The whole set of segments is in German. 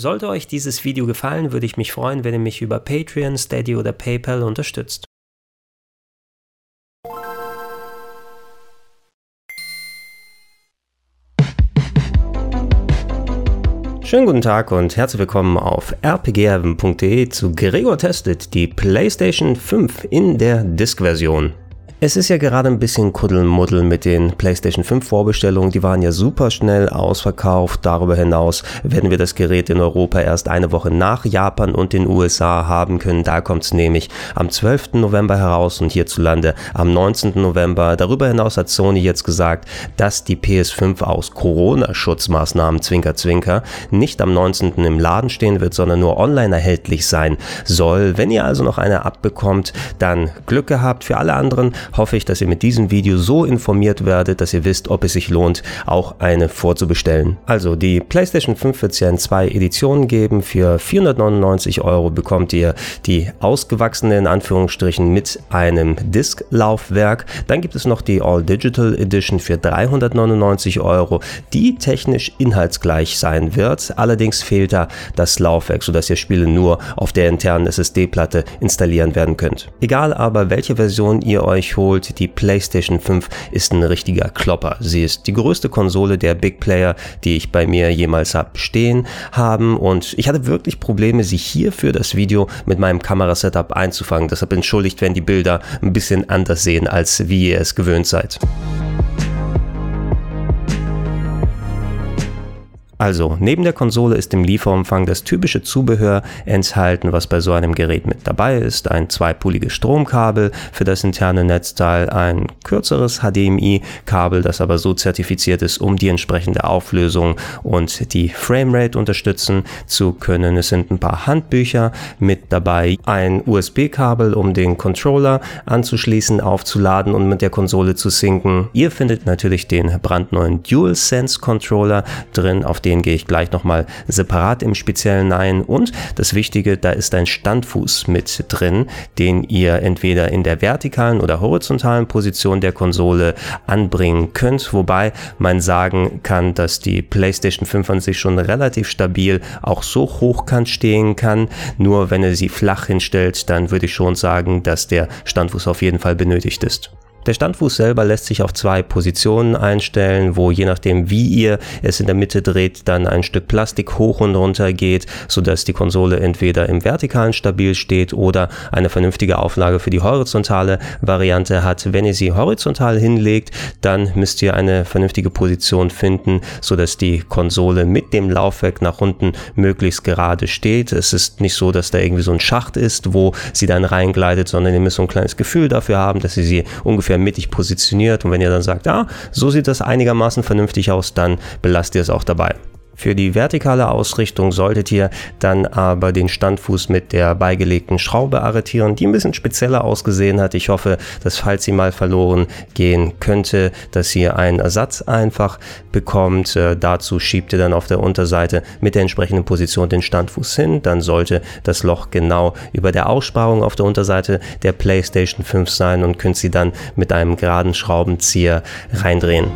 Sollte euch dieses Video gefallen, würde ich mich freuen, wenn ihr mich über Patreon, Steady oder PayPal unterstützt. Schönen guten Tag und herzlich willkommen auf rpgheaven.de zu Gregor testet die PlayStation 5 in der Disk-Version. Es ist ja gerade ein bisschen Kuddelmuddel mit den PlayStation 5 Vorbestellungen. Die waren ja super schnell ausverkauft. Darüber hinaus werden wir das Gerät in Europa erst eine Woche nach Japan und den USA haben können. Da kommt es nämlich am 12. November heraus und hierzulande am 19. November. Darüber hinaus hat Sony jetzt gesagt, dass die PS5 aus Corona-Schutzmaßnahmen Zwinker Zwinker nicht am 19. im Laden stehen wird, sondern nur online erhältlich sein soll. Wenn ihr also noch eine abbekommt, dann Glück gehabt. Für alle anderen hoffe ich, dass ihr mit diesem Video so informiert werdet, dass ihr wisst, ob es sich lohnt, auch eine vorzubestellen. Also die PlayStation 5 wird es ja in zwei Editionen geben. Für 499 Euro bekommt ihr die ausgewachsene in Anführungsstrichen mit einem Disk-Laufwerk. Dann gibt es noch die All Digital Edition für 399 Euro, die technisch inhaltsgleich sein wird. Allerdings fehlt da das Laufwerk, sodass ihr Spiele nur auf der internen SSD-Platte installieren werden könnt. Egal aber, welche Version ihr euch holt, die PlayStation 5 ist ein richtiger Klopper. Sie ist die größte Konsole der Big Player, die ich bei mir jemals hab stehen haben und ich hatte wirklich Probleme, sie hier für das Video mit meinem Kamerasetup einzufangen. Deshalb entschuldigt, wenn die Bilder ein bisschen anders sehen, als wie ihr es gewöhnt seid. Also, neben der Konsole ist im Lieferumfang das typische Zubehör enthalten, was bei so einem Gerät mit dabei ist. Ein zweipoliges Stromkabel für das interne Netzteil, ein kürzeres HDMI-Kabel, das aber so zertifiziert ist, um die entsprechende Auflösung und die Framerate unterstützen zu können. Es sind ein paar Handbücher mit dabei, ein USB-Kabel, um den Controller anzuschließen, aufzuladen und mit der Konsole zu synken. Ihr findet natürlich den brandneuen DualSense Controller drin, auf dem den gehe ich gleich nochmal separat im Speziellen ein. Und das Wichtige, da ist ein Standfuß mit drin, den ihr entweder in der vertikalen oder horizontalen Position der Konsole anbringen könnt. Wobei man sagen kann, dass die PlayStation 5 an sich schon relativ stabil auch so hochkant stehen kann. Nur wenn ihr sie flach hinstellt, dann würde ich schon sagen, dass der Standfuß auf jeden Fall benötigt ist. Der Standfuß selber lässt sich auf zwei Positionen einstellen, wo je nachdem wie ihr es in der Mitte dreht, dann ein Stück Plastik hoch und runter geht, sodass die Konsole entweder im vertikalen stabil steht oder eine vernünftige Auflage für die horizontale Variante hat. Wenn ihr sie horizontal hinlegt, dann müsst ihr eine vernünftige Position finden, sodass die Konsole mit dem Laufwerk nach unten möglichst gerade steht. Es ist nicht so, dass da irgendwie so ein Schacht ist, wo sie dann reingleitet, sondern ihr müsst so ein kleines Gefühl dafür haben, dass ihr sie ungefähr mittig positioniert und wenn ihr dann sagt, ah, so sieht das einigermaßen vernünftig aus, dann belasst ihr es auch dabei. Für die vertikale Ausrichtung solltet ihr dann aber den Standfuß mit der beigelegten Schraube arretieren, die ein bisschen spezieller ausgesehen hat. Ich hoffe, dass falls sie mal verloren gehen könnte, dass ihr einen Ersatz einfach bekommt. Äh, dazu schiebt ihr dann auf der Unterseite mit der entsprechenden Position den Standfuß hin. Dann sollte das Loch genau über der Aussparung auf der Unterseite der PlayStation 5 sein und könnt sie dann mit einem geraden Schraubenzieher reindrehen.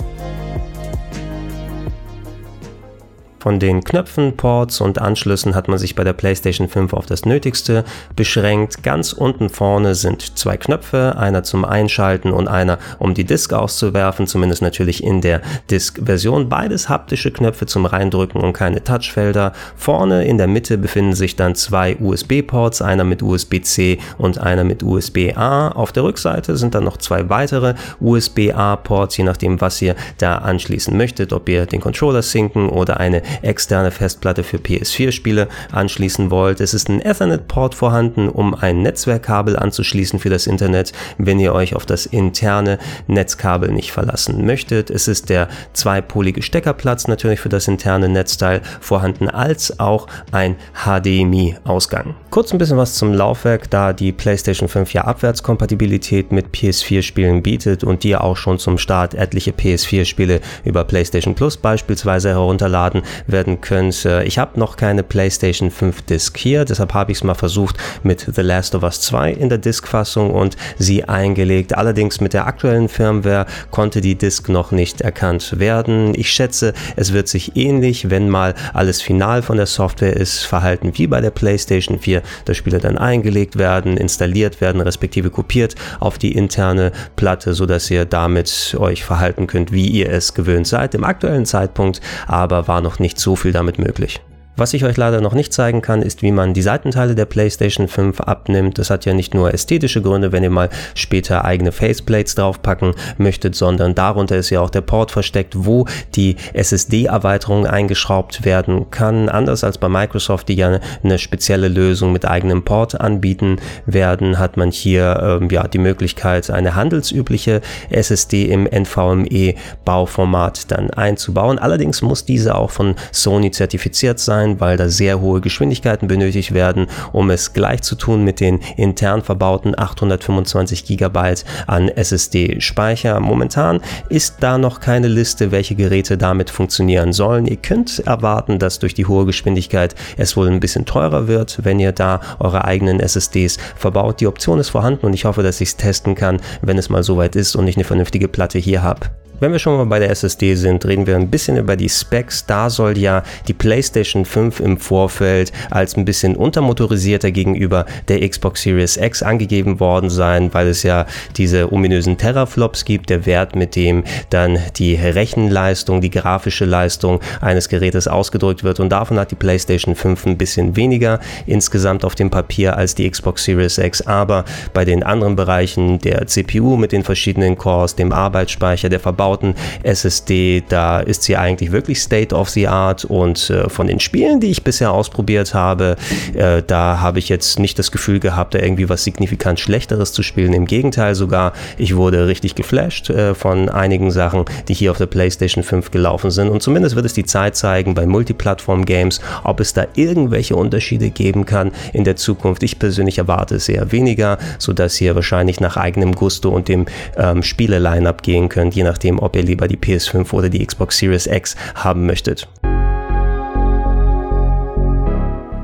Von den Knöpfen, Ports und Anschlüssen hat man sich bei der PlayStation 5 auf das Nötigste beschränkt. Ganz unten vorne sind zwei Knöpfe, einer zum Einschalten und einer um die Disk auszuwerfen, zumindest natürlich in der Disk-Version. Beides haptische Knöpfe zum Reindrücken und keine Touchfelder. Vorne in der Mitte befinden sich dann zwei USB-Ports, einer mit USB-C und einer mit USB-A. Auf der Rückseite sind dann noch zwei weitere USB-A-Ports, je nachdem, was ihr da anschließen möchtet, ob ihr den Controller sinken oder eine externe Festplatte für PS4-Spiele anschließen wollt. Es ist ein Ethernet-Port vorhanden, um ein Netzwerkkabel anzuschließen für das Internet, wenn ihr euch auf das interne Netzkabel nicht verlassen möchtet. Es ist der zweipolige Steckerplatz natürlich für das interne Netzteil vorhanden, als auch ein HDMI-Ausgang. Kurz ein bisschen was zum Laufwerk, da die PlayStation 5 ja Abwärtskompatibilität mit PS4-Spielen bietet und die auch schon zum Start etliche PS4-Spiele über PlayStation Plus beispielsweise herunterladen werden könnt. Äh, ich habe noch keine PlayStation 5 Disc hier, deshalb habe ich es mal versucht mit The Last of Us 2 in der Disk-Fassung und sie eingelegt. Allerdings mit der aktuellen Firmware konnte die Disk noch nicht erkannt werden. Ich schätze, es wird sich ähnlich, wenn mal alles final von der Software ist, verhalten wie bei der PlayStation 4, dass Spiele dann eingelegt werden, installiert werden, respektive kopiert auf die interne Platte, sodass ihr damit euch verhalten könnt, wie ihr es gewöhnt seid im aktuellen Zeitpunkt, aber war noch nicht so viel damit möglich. Was ich euch leider noch nicht zeigen kann, ist, wie man die Seitenteile der PlayStation 5 abnimmt. Das hat ja nicht nur ästhetische Gründe, wenn ihr mal später eigene Faceplates draufpacken möchtet, sondern darunter ist ja auch der Port versteckt, wo die SSD-Erweiterung eingeschraubt werden kann. Anders als bei Microsoft, die ja eine spezielle Lösung mit eigenem Port anbieten werden, hat man hier ähm, ja die Möglichkeit, eine handelsübliche SSD im NVMe-Bauformat dann einzubauen. Allerdings muss diese auch von Sony zertifiziert sein sein, weil da sehr hohe Geschwindigkeiten benötigt werden, um es gleich zu tun mit den intern verbauten 825 GB an SSD-Speicher. Momentan ist da noch keine Liste, welche Geräte damit funktionieren sollen. Ihr könnt erwarten, dass durch die hohe Geschwindigkeit es wohl ein bisschen teurer wird, wenn ihr da eure eigenen SSDs verbaut. Die Option ist vorhanden und ich hoffe, dass ich es testen kann, wenn es mal soweit ist und ich eine vernünftige Platte hier habe. Wenn wir schon mal bei der SSD sind, reden wir ein bisschen über die Specs. Da soll ja die PlayStation 5 im Vorfeld als ein bisschen untermotorisierter gegenüber der Xbox Series X angegeben worden sein, weil es ja diese ominösen Teraflops gibt, der Wert, mit dem dann die Rechenleistung, die grafische Leistung eines Gerätes ausgedrückt wird. Und davon hat die PlayStation 5 ein bisschen weniger insgesamt auf dem Papier als die Xbox Series X. Aber bei den anderen Bereichen der CPU mit den verschiedenen Cores, dem Arbeitsspeicher, der Verbauung, verbauten SSD, da ist sie eigentlich wirklich State of the Art und äh, von den Spielen, die ich bisher ausprobiert habe, äh, da habe ich jetzt nicht das Gefühl gehabt, da irgendwie was signifikant Schlechteres zu spielen. Im Gegenteil sogar, ich wurde richtig geflasht äh, von einigen Sachen, die hier auf der PlayStation 5 gelaufen sind und zumindest wird es die Zeit zeigen bei Multiplattform-Games, ob es da irgendwelche Unterschiede geben kann in der Zukunft. Ich persönlich erwarte es eher weniger, sodass ihr wahrscheinlich nach eigenem Gusto und dem ähm, Spiele-Line-Up gehen könnt, je nachdem, ob ihr lieber die PS5 oder die Xbox Series X haben möchtet.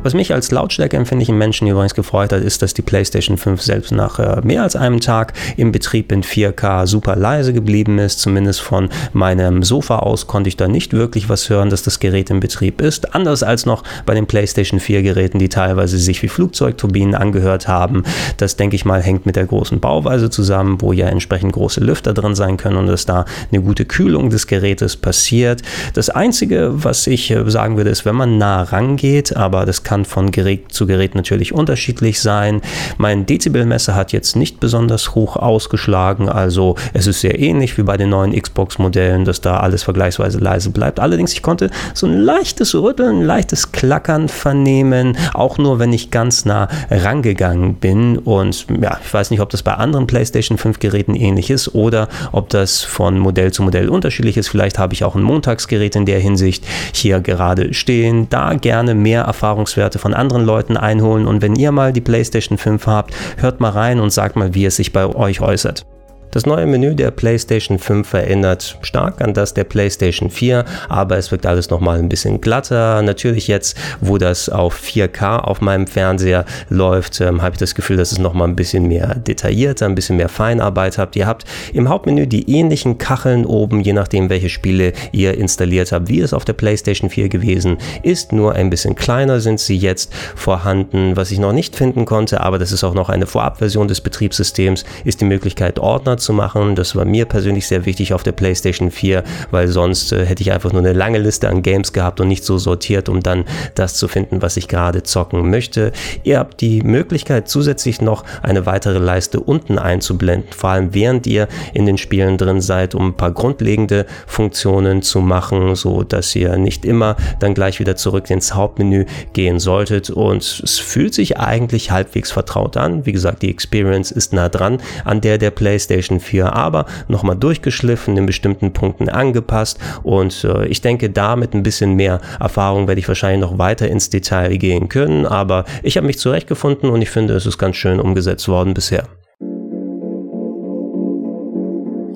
Was mich als lautstärkeempfindlichen Menschen übrigens gefreut hat, ist, dass die PlayStation 5 selbst nach äh, mehr als einem Tag im Betrieb in 4K super leise geblieben ist. Zumindest von meinem Sofa aus konnte ich da nicht wirklich was hören, dass das Gerät im Betrieb ist. Anders als noch bei den PlayStation 4 Geräten, die teilweise sich wie Flugzeugturbinen angehört haben. Das denke ich mal hängt mit der großen Bauweise zusammen, wo ja entsprechend große Lüfter drin sein können und dass da eine gute Kühlung des Gerätes passiert. Das Einzige, was ich äh, sagen würde, ist, wenn man nah rangeht, aber das kann von Gerät zu Gerät natürlich unterschiedlich sein. Mein Dezibelmesser hat jetzt nicht besonders hoch ausgeschlagen, also es ist sehr ähnlich wie bei den neuen Xbox-Modellen, dass da alles vergleichsweise leise bleibt. Allerdings, ich konnte so ein leichtes Rütteln, ein leichtes Klackern vernehmen, auch nur wenn ich ganz nah rangegangen bin. Und ja, ich weiß nicht, ob das bei anderen PlayStation 5 Geräten ähnlich ist oder ob das von Modell zu Modell unterschiedlich ist. Vielleicht habe ich auch ein Montagsgerät in der Hinsicht hier gerade stehen. Da gerne mehr Erfahrungswerte Erfahrungswerte von anderen Leuten einholen und wenn ihr mal die PlayStation 5 habt, hört mal rein und sagt mal, wie es sich bei euch äußert. Das neue Menü der PlayStation 5 erinnert stark an das der PlayStation 4, aber es wirkt alles nochmal ein bisschen glatter. Natürlich jetzt, wo das auf 4K auf meinem Fernseher läuft, ähm, habe ich das Gefühl, dass es nochmal ein bisschen mehr detaillierter, ein bisschen mehr Feinarbeit habt. Ihr habt im Hauptmenü die ähnlichen Kacheln oben, je nachdem, welche Spiele ihr installiert habt, wie es auf der PlayStation 4 gewesen ist. Nur ein bisschen kleiner sind sie jetzt vorhanden. Was ich noch nicht finden konnte, aber das ist auch noch eine Vorabversion des Betriebssystems, ist die Möglichkeit, Ordner zu machen. Das war mir persönlich sehr wichtig auf der PlayStation 4, weil sonst äh, hätte ich einfach nur eine lange Liste an Games gehabt und nicht so sortiert, um dann das zu finden, was ich gerade zocken möchte. Ihr habt die Möglichkeit zusätzlich noch eine weitere Leiste unten einzublenden, vor allem während ihr in den Spielen drin seid, um ein paar grundlegende Funktionen zu machen, so dass ihr nicht immer dann gleich wieder zurück ins Hauptmenü gehen solltet und es fühlt sich eigentlich halbwegs vertraut an. Wie gesagt, die Experience ist nah dran an der der PlayStation PlayStation 4, aber nochmal durchgeschliffen, in bestimmten Punkten angepasst und äh, ich denke, da mit ein bisschen mehr Erfahrung werde ich wahrscheinlich noch weiter ins Detail gehen können, aber ich habe mich zurechtgefunden und ich finde, es ist ganz schön umgesetzt worden bisher.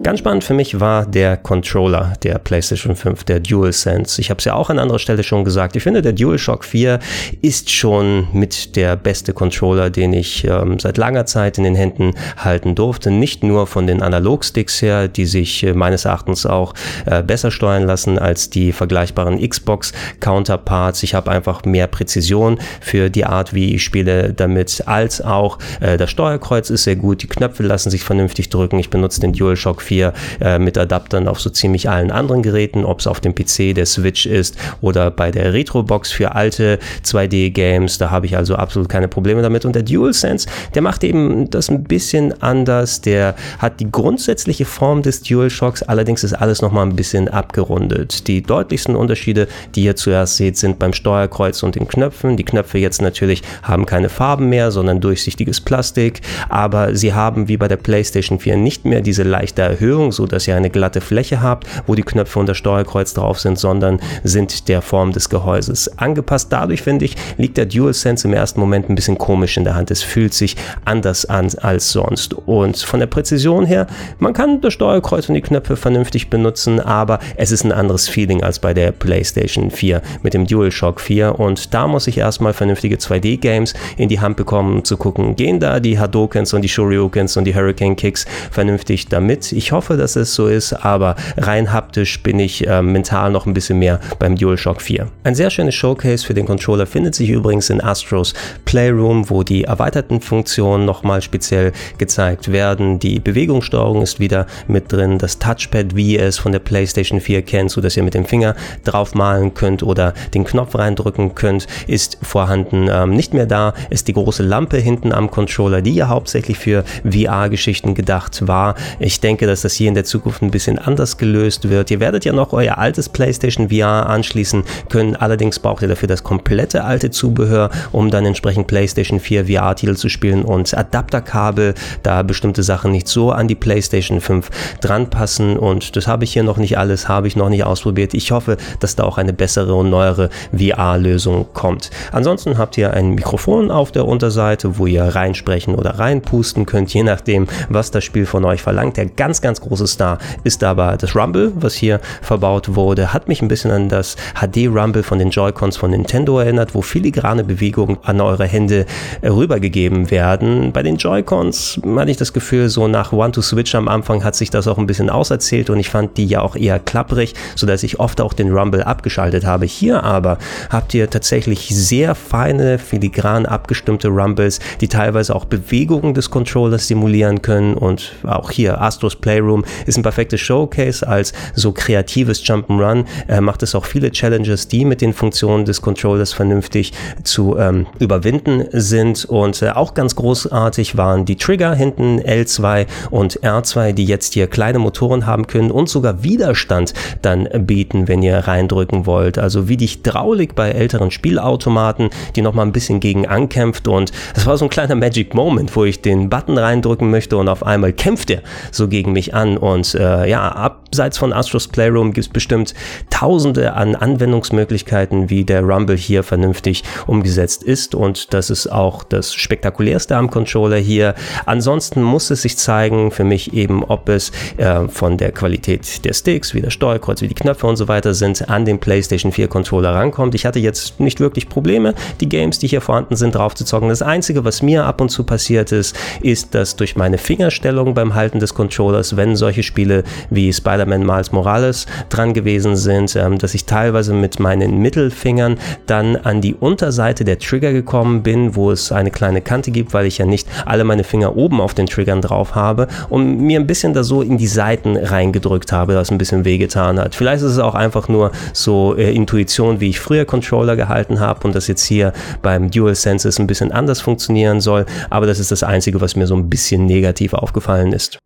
Ganz spannend für mich war der Controller der PlayStation 5, der DualSense. Ich habe es ja auch an anderer Stelle schon gesagt. Ich finde, der DualShock 4 ist schon mit der beste Controller, den ich ähm, seit langer Zeit in den Händen halten durfte. Nicht nur von den Analogsticks her, die sich äh, meines Erachtens auch äh, besser steuern lassen als die vergleichbaren Xbox-Counterparts. Ich habe einfach mehr Präzision für die Art, wie ich spiele damit, als auch äh, das Steuerkreuz ist sehr gut. Die Knöpfe lassen sich vernünftig drücken. Ich benutze den DualShock 4 4 äh, mit Adaptern auf so ziemlich allen anderen Geräten, ob es auf dem PC der Switch ist oder bei der Retrobox für alte 2D-Games. Da habe ich also absolut keine Probleme damit. Und der DualSense, der macht eben das ein bisschen anders. Der hat die grundsätzliche Form des DualShocks, allerdings ist alles nochmal ein bisschen abgerundet. Die deutlichsten Unterschiede, die ihr zuerst seht, sind beim Steuerkreuz und den Knöpfen. Die Knöpfe jetzt natürlich haben keine Farben mehr, sondern durchsichtiges Plastik, aber sie haben wie bei der PlayStation 4 nicht mehr diese leichte Erhöhung Erhöhung, so dass ihr eine glatte Fläche habt, wo die Knöpfe und das Steuerkreuz drauf sind, sondern sind der Form des Gehäuses angepasst. Dadurch finde ich, liegt der DualSense im ersten Moment ein bisschen komisch in der Hand. Es fühlt sich anders an als sonst. Und von der Präzision her, man kann das Steuerkreuz und die Knöpfe vernünftig benutzen, aber es ist ein anderes Feeling als bei der PlayStation 4 mit dem DualShock 4. Und da muss ich erstmal vernünftige 2D-Games in die Hand bekommen, um zu gucken, gehen da die Hadokens und die Shoryukens und die Hurricane Kicks vernünftig damit. Ich hoffe, dass es so ist, aber rein haptisch bin ich äh, mental noch ein bisschen mehr beim DualShock 4. Ein sehr schönes Showcase für den Controller findet sich übrigens in Astros Playroom, wo die erweiterten Funktionen nochmal speziell gezeigt werden. Die Bewegungssteuerung ist wieder mit drin, das Touchpad, wie ihr es von der PlayStation 4 kennt, so dass ihr mit dem Finger drauf malen könnt oder den Knopf reindrücken könnt, ist vorhanden. Ähm, nicht mehr da ist die große Lampe hinten am Controller, die ja hauptsächlich für VR-Geschichten gedacht war. Ich denke, dass das hier in der Zukunft ein bisschen anders gelöst wird. Ihr werdet ja noch euer altes PlayStation VR anschließen können, allerdings braucht ihr dafür das komplette alte Zubehör, um dann entsprechend PlayStation 4 VR-Titel zu spielen und Adapterkabel, da bestimmte Sachen nicht so an die PlayStation 5 dran passen und das habe ich hier noch nicht alles, habe ich noch nicht ausprobiert. Ich hoffe, dass da auch eine bessere und neuere VR-Lösung kommt. Ansonsten habt ihr ein Mikrofon auf der Unterseite, wo ihr reinsprechen oder reinpusten könnt, je nachdem, was das Spiel von euch verlangt. Der ganz ganz große Star ist aber das Rumble, was hier verbaut wurde. Hat mich ein bisschen an das HD Rumble von den Joy-Cons von Nintendo erinnert, wo filigrane Bewegungen an eure Hände äh, rübergegeben werden. Bei den Joy-Cons hatte ich das Gefühl, so nach One to Switch am Anfang hat sich das auch ein bisschen auserzählt und ich fand die ja auch eher klapprig, sodass ich oft auch den Rumble abgeschaltet habe. Hier aber habt ihr tatsächlich sehr feine, filigran abgestimmte Rumbles, die teilweise auch Bewegungen des Controllers simulieren können und auch hier Astros Play Playroom ist ein perfektes Showcase als so kreatives Jump'n'Run. Er macht es auch viele Challenges, die mit den Funktionen des Controllers vernünftig zu ähm, überwinden sind. Und äh, auch ganz großartig waren die Trigger hinten L2 und R2, die jetzt hier kleine Motoren haben können und sogar Widerstand dann bieten, wenn ihr reindrücken wollt. Also wie die Hydraulik bei älteren Spielautomaten, die nochmal ein bisschen gegen ankämpft. Und das war so ein kleiner Magic Moment, wo ich den Button reindrücken möchte und auf einmal kämpft er so gegen mich an. Und äh, ja, abseits von Astros Playroom gibt es bestimmt tausende an Anwendungsmöglichkeiten, wie der Rumble hier vernünftig umgesetzt ist. Und das ist auch das spektakulärste am Controller hier. Ansonsten muss es sich zeigen, für mich eben, ob es äh, von der Qualität der Sticks, wie der Steuerkreuz, wie die Knöpfe und so weiter sind, an den PlayStation 4 Controller rankommt. Ich hatte jetzt nicht wirklich Probleme, die Games, die hier vorhanden sind, drauf zu zocken. Das Einzige, was mir ab und zu passiert ist, ist, dass durch meine Fingerstellung beim Halten des Controllers, wenn solche Spiele wie Spider-Man Miles Morales dran gewesen sind, ähm, dass ich teilweise mit meinen Mittelfingern dann an die Unterseite der Trigger gekommen bin, wo es eine kleine Kante gibt, weil ich ja nicht alle meine Finger oben auf den Triggern drauf habe und mir ein bisschen da so in die Seiten reingedrückt habe, das ein bisschen wehgetan hat. Vielleicht ist es auch einfach nur so äh, Intuition, wie ich früher Controller gehalten habe und das jetzt hier beim DualSense ein bisschen anders funktionieren soll, aber das ist das Einzige, was mir so ein bisschen negativ aufgefallen ist.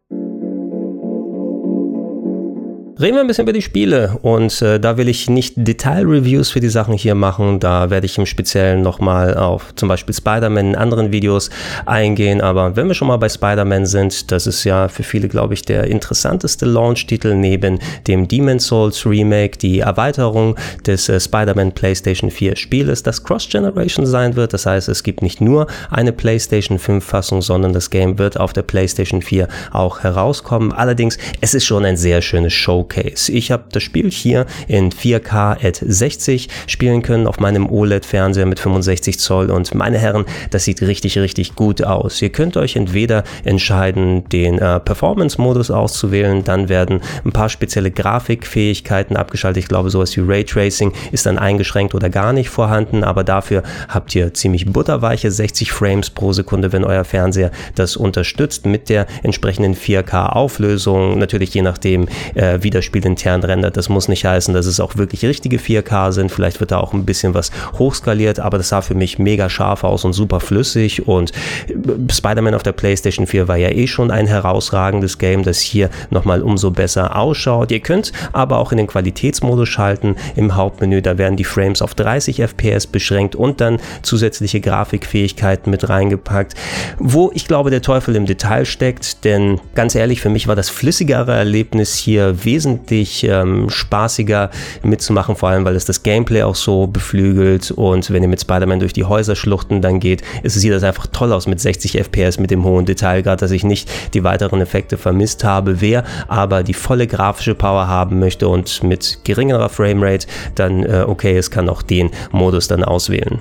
Reden wir ein bisschen über die Spiele und äh, da will ich nicht Detail-Reviews für die Sachen hier machen. Da werde ich im Speziellen nochmal auf zum Beispiel Spider-Man in anderen Videos eingehen. Aber wenn wir schon mal bei Spider-Man sind, das ist ja für viele, glaube ich, der interessanteste Launch-Titel neben dem Demon's Souls Remake, die Erweiterung des äh, Spider-Man PlayStation 4 Spieles, das Cross-Generation sein wird. Das heißt, es gibt nicht nur eine PlayStation 5 Fassung, sondern das Game wird auf der PlayStation 4 auch herauskommen. Allerdings, es ist schon ein sehr schönes Show Showcase. Ich habe das Spiel hier in 4K at 60 spielen können auf meinem OLED-Fernseher mit 65 Zoll und meine Herren, das sieht richtig, richtig gut aus. Ihr könnt euch entweder entscheiden, den äh, Performance-Modus auszuwählen, dann werden ein paar spezielle Grafikfähigkeiten abgeschaltet. Ich glaube, sowas wie Raytracing ist dann eingeschränkt oder gar nicht vorhanden, aber dafür habt ihr ziemlich butterweiche 60 Frames pro Sekunde, wenn euer Fernseher das unterstützt mit der entsprechenden 4K-Auflösung. Natürlich je nachdem, äh, wie Spiel intern rendert. Das muss nicht heißen, dass es auch wirklich richtige 4K sind. Vielleicht wird da auch ein bisschen was hochskaliert, aber das sah für mich mega scharf aus und super flüssig. Und Spider-Man auf der PlayStation 4 war ja eh schon ein herausragendes Game, das hier nochmal umso besser ausschaut. Ihr könnt aber auch in den Qualitätsmodus schalten im Hauptmenü. Da werden die Frames auf 30 FPS beschränkt und dann zusätzliche Grafikfähigkeiten mit reingepackt, wo ich glaube, der Teufel im Detail steckt. Denn ganz ehrlich, für mich war das flüssigere Erlebnis hier wesentlich wesentlich ähm, spaßiger mitzumachen, vor allem weil es das Gameplay auch so beflügelt und wenn ihr mit Spider-Man durch die Häuserschluchten dann geht, ist, sieht das einfach toll aus mit 60 FPS, mit dem hohen Detailgrad, dass ich nicht die weiteren Effekte vermisst habe. Wer aber die volle grafische Power haben möchte und mit geringerer Framerate dann äh, okay ist, kann auch den Modus dann auswählen.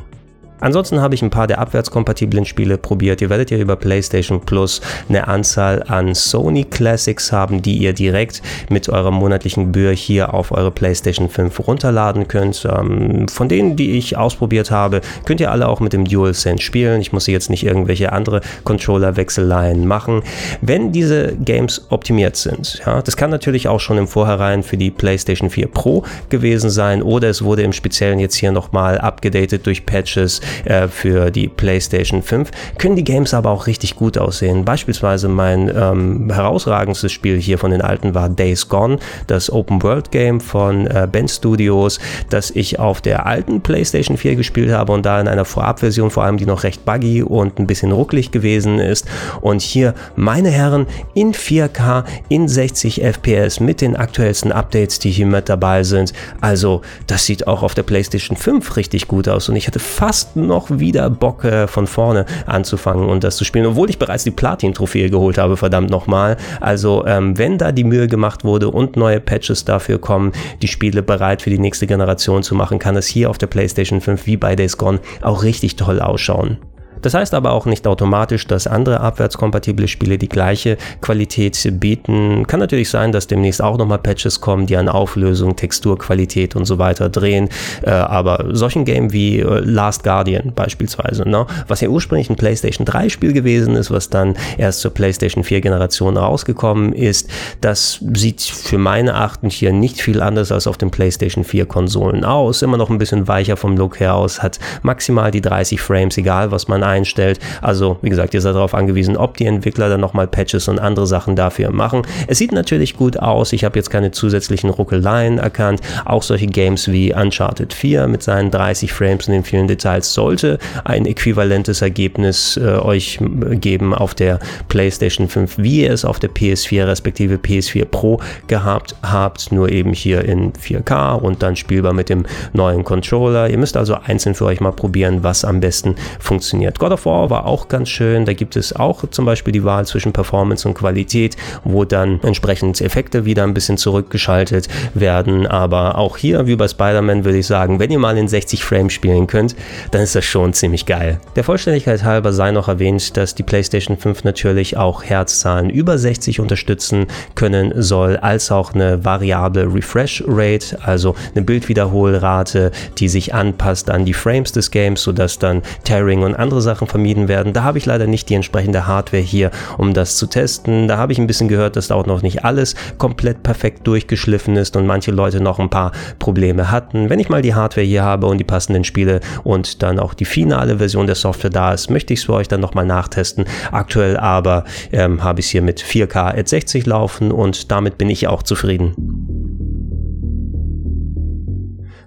Ansonsten habe ich ein paar der abwärtskompatiblen Spiele probiert. Ihr werdet ja über PlayStation Plus eine Anzahl an Sony Classics haben, die ihr direkt mit eurer monatlichen Gebühr hier auf eure PlayStation 5 runterladen könnt. Ähm, von denen, die ich ausprobiert habe, könnt ihr alle auch mit dem DualSense spielen. Ich muss jetzt nicht irgendwelche andere Controller-Wechseleien machen. Wenn diese Games optimiert sind, ja, das kann natürlich auch schon im Vorhinein für die PlayStation 4 Pro gewesen sein oder es wurde im Speziellen jetzt hier nochmal abgedatet durch Patches äh, für die PlayStation 5, können die Games aber auch richtig gut aussehen. Beispielsweise mein ähm, herausragendstes Spiel hier von den alten war Days Gone, das Open World Game von äh, Ben Studios, das ich auf der alten PlayStation 4 gespielt habe und da in einer Vorabversion vor allem, die noch recht buggy und ein bisschen rucklig gewesen ist. Und hier, meine Herren, in 4K, in 60 FPS mit den aktuellsten Updates, die hier mit dabei sind. Also, das sieht auch auf der PlayStation 5 richtig gut aus und ich hatte fast noch wieder Bock äh, von vorne anzufangen und das zu spielen, obwohl ich bereits die Platin-Trophäe geholt habe, verdammt nochmal. Also ähm, wenn da die Mühe gemacht wurde und neue Patches dafür kommen, die Spiele bereit für die nächste Generation zu machen, kann es hier auf der PlayStation 5 wie bei Days Gone auch richtig toll ausschauen. Das heißt aber auch nicht automatisch, dass andere abwärtskompatible Spiele die gleiche Qualität bieten. Kann natürlich sein, dass demnächst auch nochmal Patches kommen, die an Auflösung, Texturqualität und so weiter drehen. Äh, aber solchen Game wie äh, Last Guardian beispielsweise, ne? was ja ursprünglich ein PlayStation 3 Spiel gewesen ist, was dann erst zur PlayStation 4 Generation rausgekommen ist, das sieht für meine Achten hier nicht viel anders als auf den PlayStation 4 Konsolen aus. Immer noch ein bisschen weicher vom Look her aus, hat maximal die 30 Frames, egal was man einstellt. Also, wie gesagt, ihr seid darauf angewiesen, ob die Entwickler dann nochmal Patches und andere Sachen dafür machen. Es sieht natürlich gut aus. Ich habe jetzt keine zusätzlichen Ruckeleien erkannt. Auch solche Games wie Uncharted 4 mit seinen 30 Frames und den vielen Details sollte ein äquivalentes Ergebnis äh, euch geben auf der PlayStation 5, wie ihr es auf der PS4 respektive PS4 Pro gehabt habt, nur eben hier in 4K und dann spielbar mit dem neuen Controller. Ihr müsst also einzeln für euch mal probieren, was am besten funktioniert. God of War war auch ganz schön. Da gibt es auch zum Beispiel die Wahl zwischen Performance und Qualität, wo dann entsprechend Effekte wieder ein bisschen zurückgeschaltet werden. Aber auch hier, wie bei Spider-Man, würde ich sagen, wenn ihr mal in 60 Frames spielen könnt, dann ist das schon ziemlich geil. Der Vollständigkeit halber sei noch erwähnt, dass die PlayStation 5 natürlich auch Herzzahlen über 60 unterstützen können soll, als auch eine variable Refresh Rate, also eine Bildwiederholrate, die sich anpasst an die Frames des Games, sodass dann Tearing und andere Sachen vermieden werden. Da habe ich leider nicht die entsprechende Hardware hier, um das zu testen. Da habe ich ein bisschen gehört, dass da auch noch nicht alles komplett perfekt durchgeschliffen ist und manche Leute noch ein paar Probleme hatten. Wenn ich mal die Hardware hier habe und die passenden Spiele und dann auch die finale Version der Software da ist, möchte ich es für euch dann nochmal nachtesten. Aktuell aber ähm, habe ich es hier mit 4K at 60 laufen und damit bin ich auch zufrieden.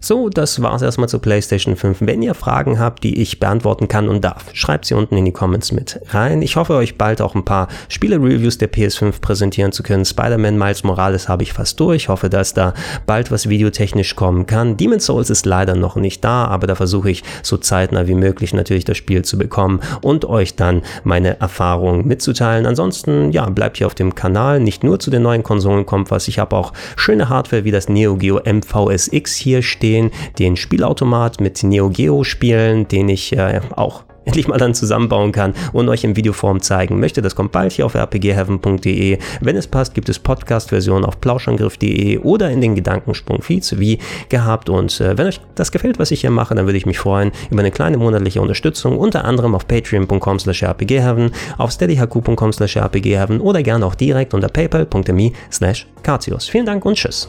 So, das war's erstmal zur PlayStation 5. Wenn ihr Fragen habt, die ich beantworten kann und darf, schreibt sie unten in die Comments mit rein. Ich hoffe, euch bald auch ein paar Spiele-Reviews der PS5 präsentieren zu können. Spider-Man Miles Morales habe ich fast durch. Ich hoffe, dass da bald was videotechnisch kommen kann. Demon's Souls ist leider noch nicht da, aber da versuche ich so zeitnah wie möglich natürlich das Spiel zu bekommen und euch dann meine Erfahrungen mitzuteilen. Ansonsten, ja, bleibt hier auf dem Kanal. Nicht nur zu den neuen Konsolen kommt was. Ich habe auch schöne Hardware wie das Neo Geo MVSX hier stehen, den Spielautomat mit Neo Geo Spielen, den ich äh, auch endlich mal dann zusammenbauen kann und euch in Videoform zeigen möchte. Das kommt bald hier auf rpgheaven.de. Wenn es passt, gibt es Podcast-Versionen auf plauschangriff.de oder in den Gedankensprung-Feeds wie gehabt. Und äh, wenn euch das gefällt, was ich hier mache, dann würde ich mich freuen über eine kleine monatliche Unterstützung, unter anderem auf patreon.com slash rpgheaven, auf steadyhq.com slash rpgheaven oder gerne auch direkt unter paypal.me slash Vielen Dank und tschüss.